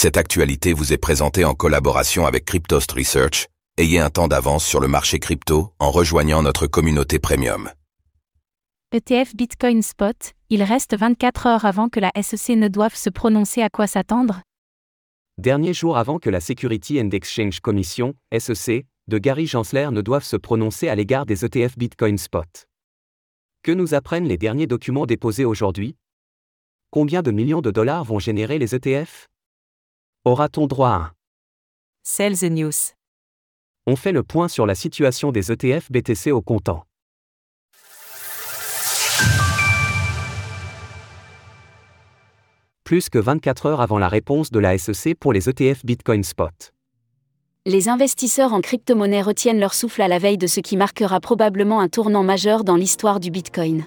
Cette actualité vous est présentée en collaboration avec Cryptost Research. Ayez un temps d'avance sur le marché crypto en rejoignant notre communauté premium. ETF Bitcoin Spot, il reste 24 heures avant que la SEC ne doive se prononcer à quoi s'attendre Dernier jour avant que la Security and Exchange Commission, SEC, de Gary Gensler ne doive se prononcer à l'égard des ETF Bitcoin Spot. Que nous apprennent les derniers documents déposés aujourd'hui? Combien de millions de dollars vont générer les ETF Aura-t-on droit à un? Sell the News. On fait le point sur la situation des ETF BTC au comptant. Plus que 24 heures avant la réponse de la SEC pour les ETF Bitcoin Spot. Les investisseurs en crypto-monnaie retiennent leur souffle à la veille de ce qui marquera probablement un tournant majeur dans l'histoire du Bitcoin.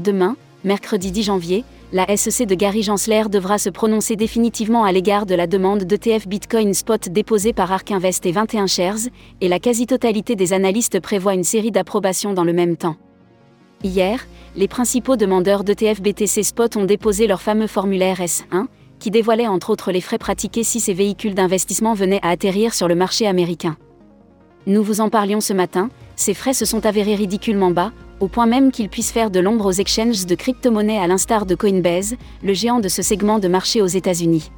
Demain, mercredi 10 janvier, la SEC de Gary Gensler devra se prononcer définitivement à l'égard de la demande d'ETF Bitcoin Spot déposée par Ark Invest et 21 Shares, et la quasi-totalité des analystes prévoit une série d'approbations dans le même temps. Hier, les principaux demandeurs d'ETF BTC Spot ont déposé leur fameux formulaire S1, qui dévoilait entre autres les frais pratiqués si ces véhicules d'investissement venaient à atterrir sur le marché américain. Nous vous en parlions ce matin, ces frais se sont avérés ridiculement bas, au point même qu'ils puissent faire de l'ombre aux exchanges de crypto-monnaies à l'instar de Coinbase, le géant de ce segment de marché aux États-Unis.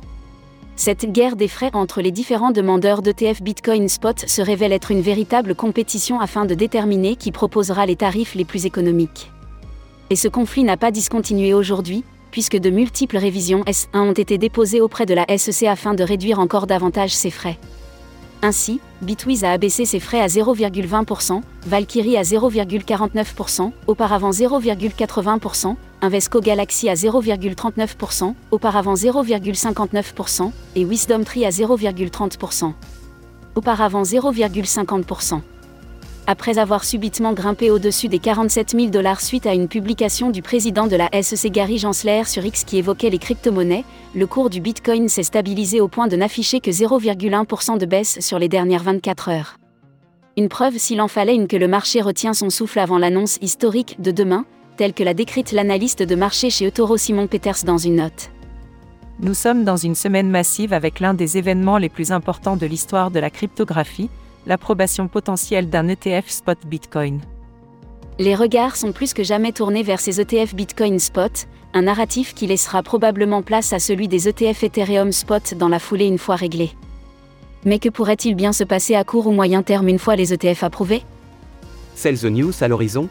Cette guerre des frais entre les différents demandeurs d'ETF Bitcoin Spot se révèle être une véritable compétition afin de déterminer qui proposera les tarifs les plus économiques. Et ce conflit n'a pas discontinué aujourd'hui, puisque de multiples révisions S1 ont été déposées auprès de la SEC afin de réduire encore davantage ses frais. Ainsi, Bitwiz a abaissé ses frais à 0,20%, Valkyrie à 0,49%, auparavant 0,80%, Invesco Galaxy à 0,39%, auparavant 0,59%, et Wisdom Tree à 0,30%. Auparavant 0,50% après avoir subitement grimpé au-dessus des 47 000 dollars suite à une publication du président de la SEC Gary Gensler sur X qui évoquait les crypto-monnaies, le cours du Bitcoin s'est stabilisé au point de n'afficher que 0,1% de baisse sur les dernières 24 heures. Une preuve s'il en fallait une que le marché retient son souffle avant l'annonce historique de demain, telle que l'a décrite l'analyste de marché chez Eutoro Simon Peters dans une note. Nous sommes dans une semaine massive avec l'un des événements les plus importants de l'histoire de la cryptographie, l'approbation potentielle d'un ETF spot Bitcoin. Les regards sont plus que jamais tournés vers ces ETF Bitcoin Spot, un narratif qui laissera probablement place à celui des ETF Ethereum Spot dans la foulée une fois réglé. Mais que pourrait-il bien se passer à court ou moyen terme une fois les ETF approuvés? Sell the News à l'horizon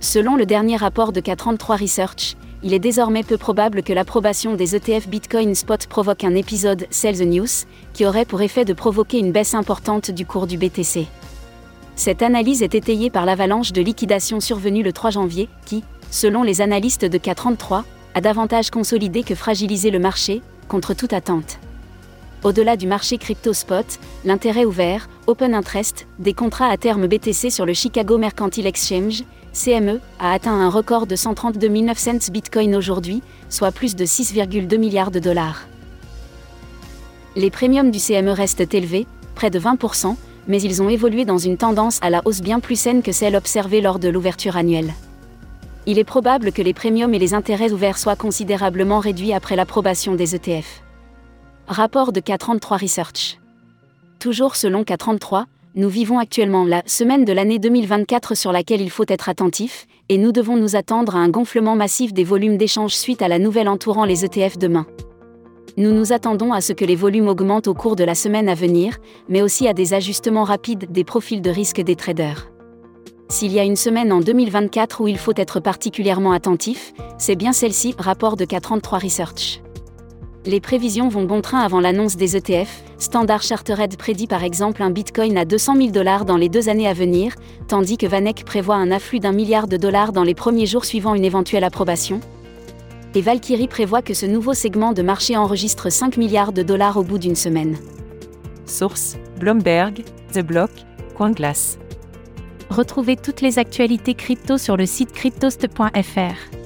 Selon le dernier rapport de K33 Research, il est désormais peu probable que l'approbation des ETF Bitcoin Spot provoque un épisode Sell the News, qui aurait pour effet de provoquer une baisse importante du cours du BTC. Cette analyse est étayée par l'avalanche de liquidation survenue le 3 janvier, qui, selon les analystes de K33, a davantage consolidé que fragilisé le marché, contre toute attente. Au-delà du marché crypto spot, l'intérêt ouvert, open interest, des contrats à terme BTC sur le Chicago Mercantile Exchange, CME, a atteint un record de 132 900 bitcoins aujourd'hui, soit plus de 6,2 milliards de dollars. Les premiums du CME restent élevés, près de 20%, mais ils ont évolué dans une tendance à la hausse bien plus saine que celle observée lors de l'ouverture annuelle. Il est probable que les premiums et les intérêts ouverts soient considérablement réduits après l'approbation des ETF. Rapport de K33 Research. Toujours selon K33, nous vivons actuellement la semaine de l'année 2024 sur laquelle il faut être attentif, et nous devons nous attendre à un gonflement massif des volumes d'échange suite à la nouvelle entourant les ETF demain. Nous nous attendons à ce que les volumes augmentent au cours de la semaine à venir, mais aussi à des ajustements rapides des profils de risque des traders. S'il y a une semaine en 2024 où il faut être particulièrement attentif, c'est bien celle-ci, rapport de K33 Research. Les prévisions vont bon train avant l'annonce des ETF. Standard Chartered prédit par exemple un Bitcoin à 200 000 dollars dans les deux années à venir, tandis que Vanek prévoit un afflux d'un milliard de dollars dans les premiers jours suivant une éventuelle approbation. Et Valkyrie prévoit que ce nouveau segment de marché enregistre 5 milliards de dollars au bout d'une semaine. Source Bloomberg, The Block, CoinGlass. Retrouvez toutes les actualités crypto sur le site cryptost.fr.